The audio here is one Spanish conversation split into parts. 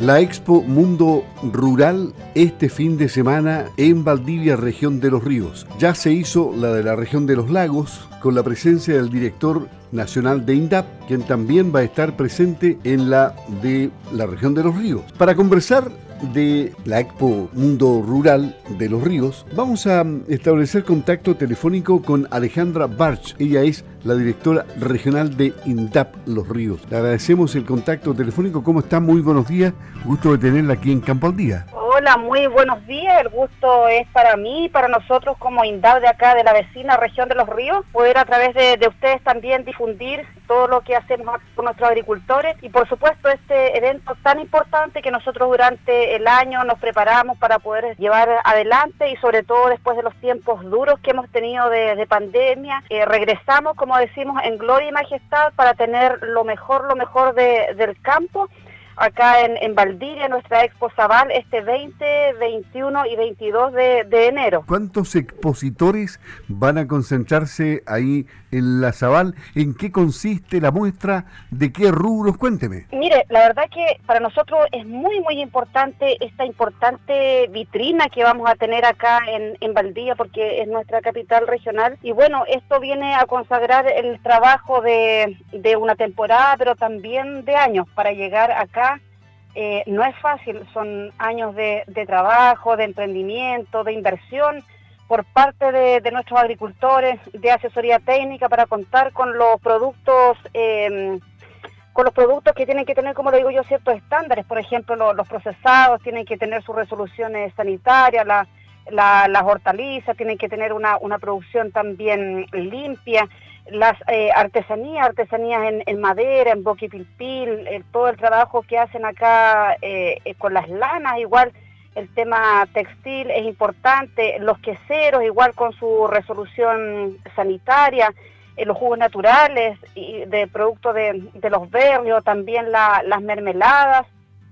La Expo Mundo Rural este fin de semana en Valdivia, región de los ríos. Ya se hizo la de la región de los lagos con la presencia del director nacional de INDAP, quien también va a estar presente en la de la región de los ríos. Para conversar de la Expo Mundo Rural de los Ríos, vamos a establecer contacto telefónico con Alejandra Barch. Ella es la directora regional de INDAP Los Ríos. Le agradecemos el contacto telefónico. ¿Cómo está? Muy buenos días. Gusto de tenerla aquí en Campo al Día. Hola, muy buenos días. El gusto es para mí y para nosotros como INDAP de acá, de la vecina región de Los Ríos, poder a través de, ustedes también difundir todo lo que hacemos con nuestros agricultores y por supuesto este evento tan importante que nosotros durante el año nos preparamos para poder llevar adelante y sobre todo después de los tiempos duros que hemos tenido de, pandemia, eh, regresamos como decimos en gloria y majestad para tener lo mejor, lo mejor del campo acá en, en Valdivia, nuestra Expo Zaval, este 20, 21 y 22 de, enero. ¿Cuántos expositores van a concentrarse ahí en la Zaval? ¿En qué consiste la muestra? ¿De qué rubros? Cuénteme. Mire, la verdad que para nosotros es muy, muy importante esta importante vitrina que vamos a tener acá en, en Valdivia, porque es nuestra capital regional. Y bueno, esto viene a consagrar el trabajo de, de una temporada, pero también de años, para llegar acá eh, no es fácil, son años de, trabajo, de emprendimiento, de inversión por parte de, nuestros agricultores, de asesoría técnica para contar con los productos, em, con los productos que tienen que tener, como le digo yo, ciertos estándares. Por ejemplo, los procesados tienen que tener sus resoluciones sanitarias, las hortalizas tienen que tener una, una producción también limpia las eh, artesanías, artesanías en, madera, en boquipilpil, eh, todo el trabajo que hacen acá eh, con las lanas, igual el tema textil es importante, los queseros igual con su resolución sanitaria, los jugos naturales y de productos de, los berrios, también las mermeladas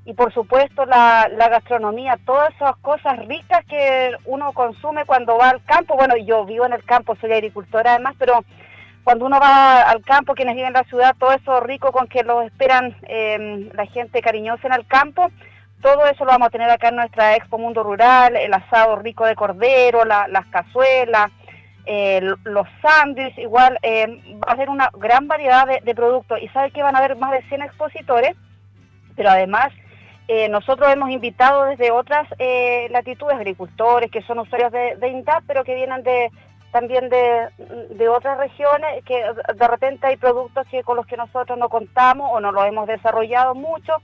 y por supuesto la, la gastronomía, todas esas cosas ricas que uno consume cuando va al campo. Bueno, yo vivo en el campo, soy agricultora además, pero cuando uno va al campo, quienes viven en la ciudad, todo eso rico con que lo esperan em, la gente cariñosa en el campo, todo eso lo vamos a tener acá en nuestra Expo Mundo Rural, el asado rico de cordero, las cazuelas, los sándwiches, igual em, va a haber una gran variedad de, productos. Y sabe que van a haber más de 100 expositores, pero además eh, nosotros hemos invitado desde otras eh, latitudes agricultores que son usuarios de, de pero que vienen de, también de, de, otras regiones que de repente hay productos que con los que nosotros no contamos o no lo hemos desarrollado mucho,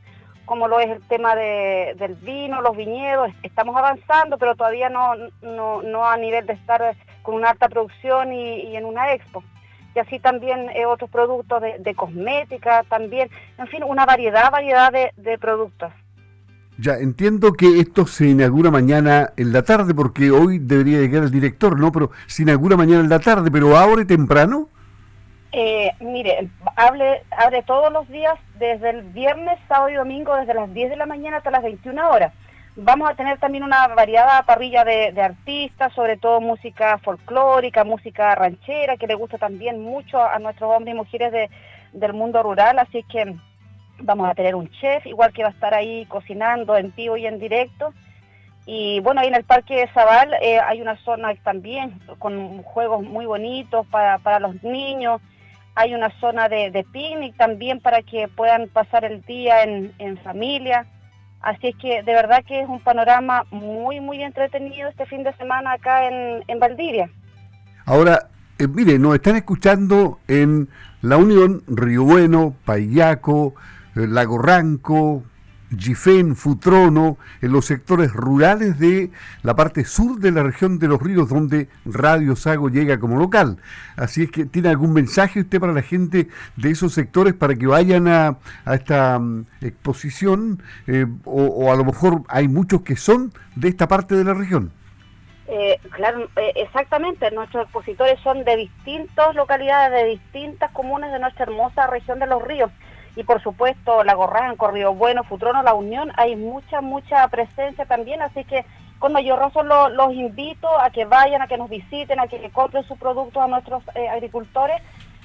como lo es el tema de, del vino, los viñedos, estamos avanzando, pero todavía no, no, no a nivel de estar con una alta producción y, en una expo. Y así también eh, otros productos de, de, cosmética, también, en fin, una variedad, variedad de productos. Ya, entiendo que esto se inaugura mañana en la tarde, porque hoy debería llegar el director, ¿no? Pero se inaugura mañana en la tarde, pero ahora temprano. Eh, mire, abre, abre todos los días, desde el viernes, sábado y domingo, desde las 10 de la mañana hasta las 21 horas. Vamos a tener también una variada parrilla de, artistas, sobre todo música folclórica, música ranchera, que le gusta también mucho a nuestros hombres y mujeres de, del mundo rural, así que Vamos a tener un chef, igual que va a estar ahí cocinando en vivo y en directo. Y bueno, ahí en el Parque de Zabal eh, hay una zona también con juegos muy bonitos para, para los niños. Hay una zona de, picnic también para que puedan pasar el día en, en familia. Así es que de verdad que es un panorama muy, muy entretenido este fin de semana acá en, en Valdivia. Ahora, eh, mire, nos están escuchando en La Unión, Río Bueno, Payaco, Lago Ranco, Gifén, Futrono, en los sectores rurales de la parte sur de la región de los ríos, donde Radio Sago llega como local. Así es que, ¿tiene algún mensaje usted para la gente de esos sectores para que vayan a, esta mm, exposición? Eh, o, a lo mejor hay muchos que son de esta parte de la región. Eh, claro, exactamente. Nuestros expositores son de distintas localidades, de distintas comunes de nuestra hermosa región de los ríos y por supuesto La Gorranco, Río Bueno, Futrono, La Unión, hay mucha, mucha presencia también, así que con mayor razón los invito a que vayan, a que nos visiten, a que compren sus productos a nuestros eh, agricultores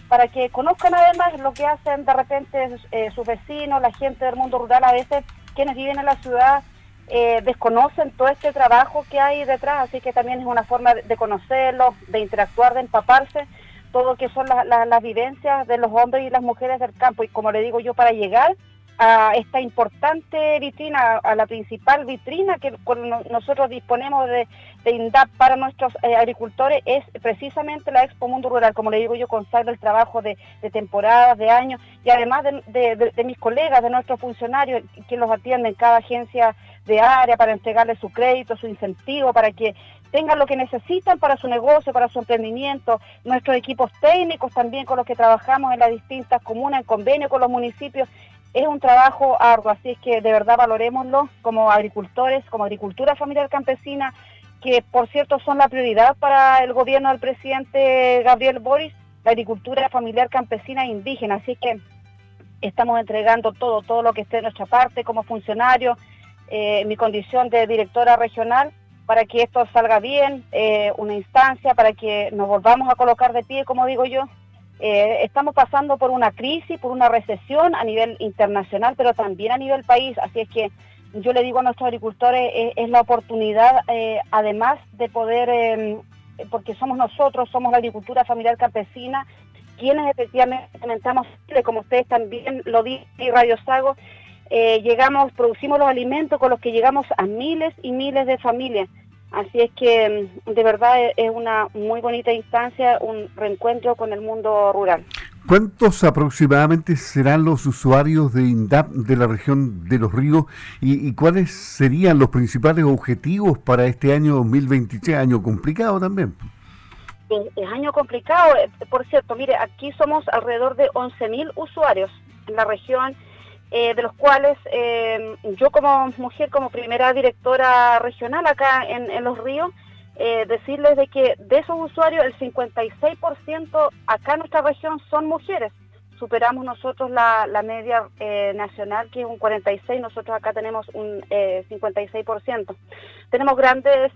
para que conozcan además lo que hacen de repente eh, sus vecinos, la gente del mundo rural a veces quienes viven en la ciudad eh, desconocen todo este trabajo que hay detrás, así que también es una forma de conocerlo, de interactuar, de empaparse, todo lo que son las vivencias de los hombres y las mujeres del campo. Y como le digo yo, para llegar a esta importante vitrina, a la principal vitrina que nosotros disponemos de, de INDAP para nuestros eh, agricultores es precisamente la Expo Mundo Rural. Como le digo yo, consagra el trabajo de, temporadas, de años y además de, mis colegas, de nuestros funcionarios que los atienden en cada agencia de área para entregarles su crédito, su incentivo, para que tengan lo que necesitan para su negocio, para su emprendimiento, nuestros equipos técnicos también con los que trabajamos en las distintas comunas, en convenio con los municipios, es un trabajo arduo, así es que de verdad valorémoslo como agricultores, como agricultura familiar campesina, que por cierto son la prioridad para el gobierno del presidente Gabriel Boris, la agricultura familiar campesina e indígena, así que estamos entregando todo, todo lo que esté de nuestra parte como funcionario, eh, mi condición de directora regional, para que esto salga bien, eh, una instancia para que nos volvamos a colocar de pie, como digo yo, eh, estamos pasando por una crisis, por una recesión a nivel internacional, pero también a nivel país. Así es que yo le digo a nuestros agricultores, eh, es la oportunidad, además de poder, porque somos nosotros, somos la agricultura familiar campesina, quienes efectivamente implementamos, como ustedes también lo dicen y Radio Sago, llegamos, producimos los alimentos con los que llegamos a miles y miles de familias. Así es que mm, de verdad e-, es una muy bonita instancia, un reencuentro con el mundo rural. ¿Cuántos aproximadamente serán los usuarios de INDAP de la región de los ríos y, cuáles serían los principales objetivos para este año 2023, año complicado también? Es, año complicado, eh, por cierto, mire, aquí somos alrededor de 11.000 usuarios en la región eh, de los cuales eh, yo como mujer, como primera directora regional acá en, Los Ríos, eh, decirles de que de esos usuarios el 56% acá en nuestra región son mujeres. Superamos nosotros la, la media nacional que es un 46, nosotros acá tenemos un 56%. Tenemos grandes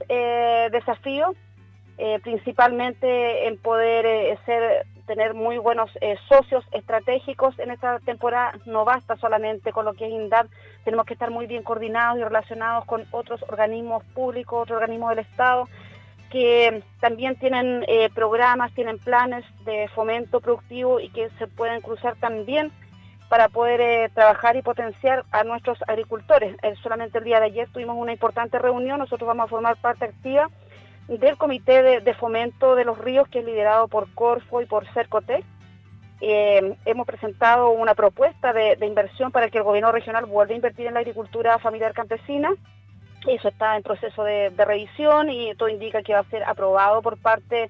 desafíos, principalmente en poder ser tener muy buenos eh, socios estratégicos en esta temporada. No basta solamente con lo que es INDAP, tenemos que estar muy bien coordinados y relacionados con otros organismos públicos, otros organismos del Estado, que también tienen eh, programas, tienen planes de fomento productivo y que se pueden cruzar también para poder eh, trabajar y potenciar a nuestros agricultores. solamente el día de ayer tuvimos una importante reunión, nosotros vamos a formar parte activa del Comité de, Fomento de los Ríos, que es liderado por Corfo y por Cercotec. Eh, hemos presentado una propuesta de, inversión para que el gobierno regional vuelva a invertir en la agricultura familiar campesina. Eso está en proceso de, revisión y todo indica que va a ser aprobado por parte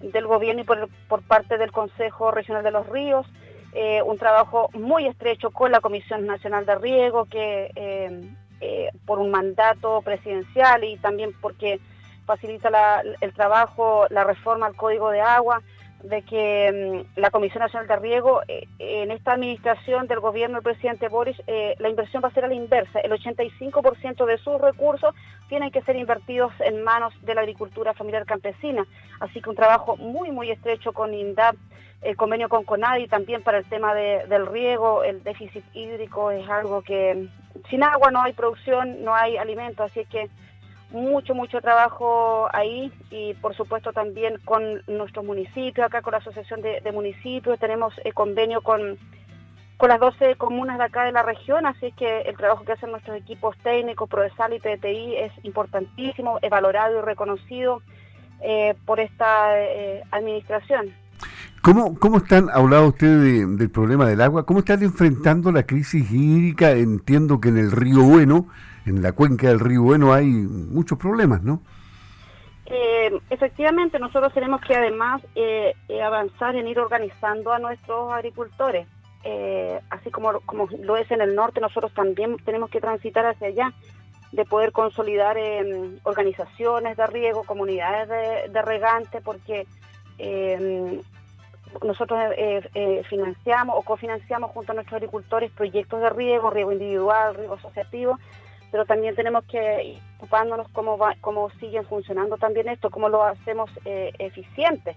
del gobierno y por, parte del Consejo Regional de los Ríos. Eh, un trabajo muy estrecho con la Comisión Nacional de Riego, que eh, por un mandato presidencial y también porque facilita el trabajo, la reforma al Código de Agua, de que mm, la Comisión Nacional de Riego, eh, en esta administración del gobierno del presidente Boris, eh, la inversión va a ser a la inversa. El 85% de sus recursos tienen que ser invertidos en manos de la agricultura familiar campesina. Así que un trabajo muy, muy estrecho con INDAP, el convenio con CONADI también para el tema del riego, el déficit hídrico es algo que sin agua no hay producción, no hay alimento, así que mucho, mucho trabajo ahí y por supuesto también con nuestros municipios, acá con la Asociación de, Municipios, tenemos el convenio con, con las 12 comunas de acá de la región, así que el trabajo que hacen nuestros equipos técnicos, Prodesal y PTI es importantísimo, es valorado y reconocido eh, por esta eh, administración. ¿Cómo, ¿Cómo están, hablado usted del problema del agua, cómo están enfrentando la crisis hídrica? Entiendo que en el río Bueno en la cuenca del río Bueno hay muchos problemas, ¿no? Eh, efectivamente, nosotros tenemos que además eh, eh, avanzar en ir organizando a nuestros agricultores. así como, como lo es en el norte, nosotros también tenemos que transitar hacia allá, de poder consolidar organizaciones de riego, comunidades de, de regante, porque nosotros financiamos o cofinanciamos junto a nuestros agricultores proyectos de riego, riego individual, riego asociativo, pero también tenemos que ir ocupándonos cómo, va, cómo siguen funcionando también esto, cómo lo hacemos eh, eficiente.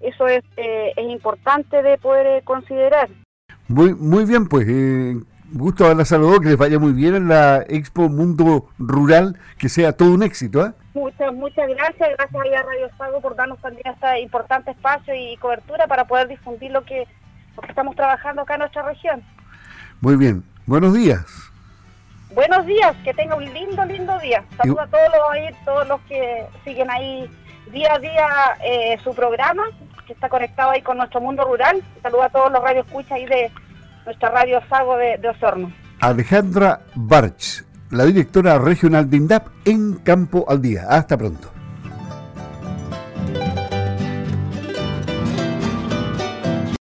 Eso es, eh, es importante de poder eh, considerar. Muy, muy bien, pues gusto haberla saludado, que les vaya muy bien en la Expo Mundo Rural, que sea todo un éxito. ¿eh? Muchas, muchas gracias. Gracias a Radio Sago por darnos también este importante espacio y cobertura para poder difundir lo que, lo que estamos trabajando acá en nuestra región. Muy bien. Buenos días. Buenos días, que tenga un lindo, lindo día. Saludos a todos los, todos los que siguen ahí día a día eh, su programa, que está conectado ahí con nuestro mundo rural. Saludos a todos los radioescuchas ahí de nuestra radio Sago de, de Osorno. Alejandra Barch, la directora regional de INDAP en Campo al Día. Hasta pronto.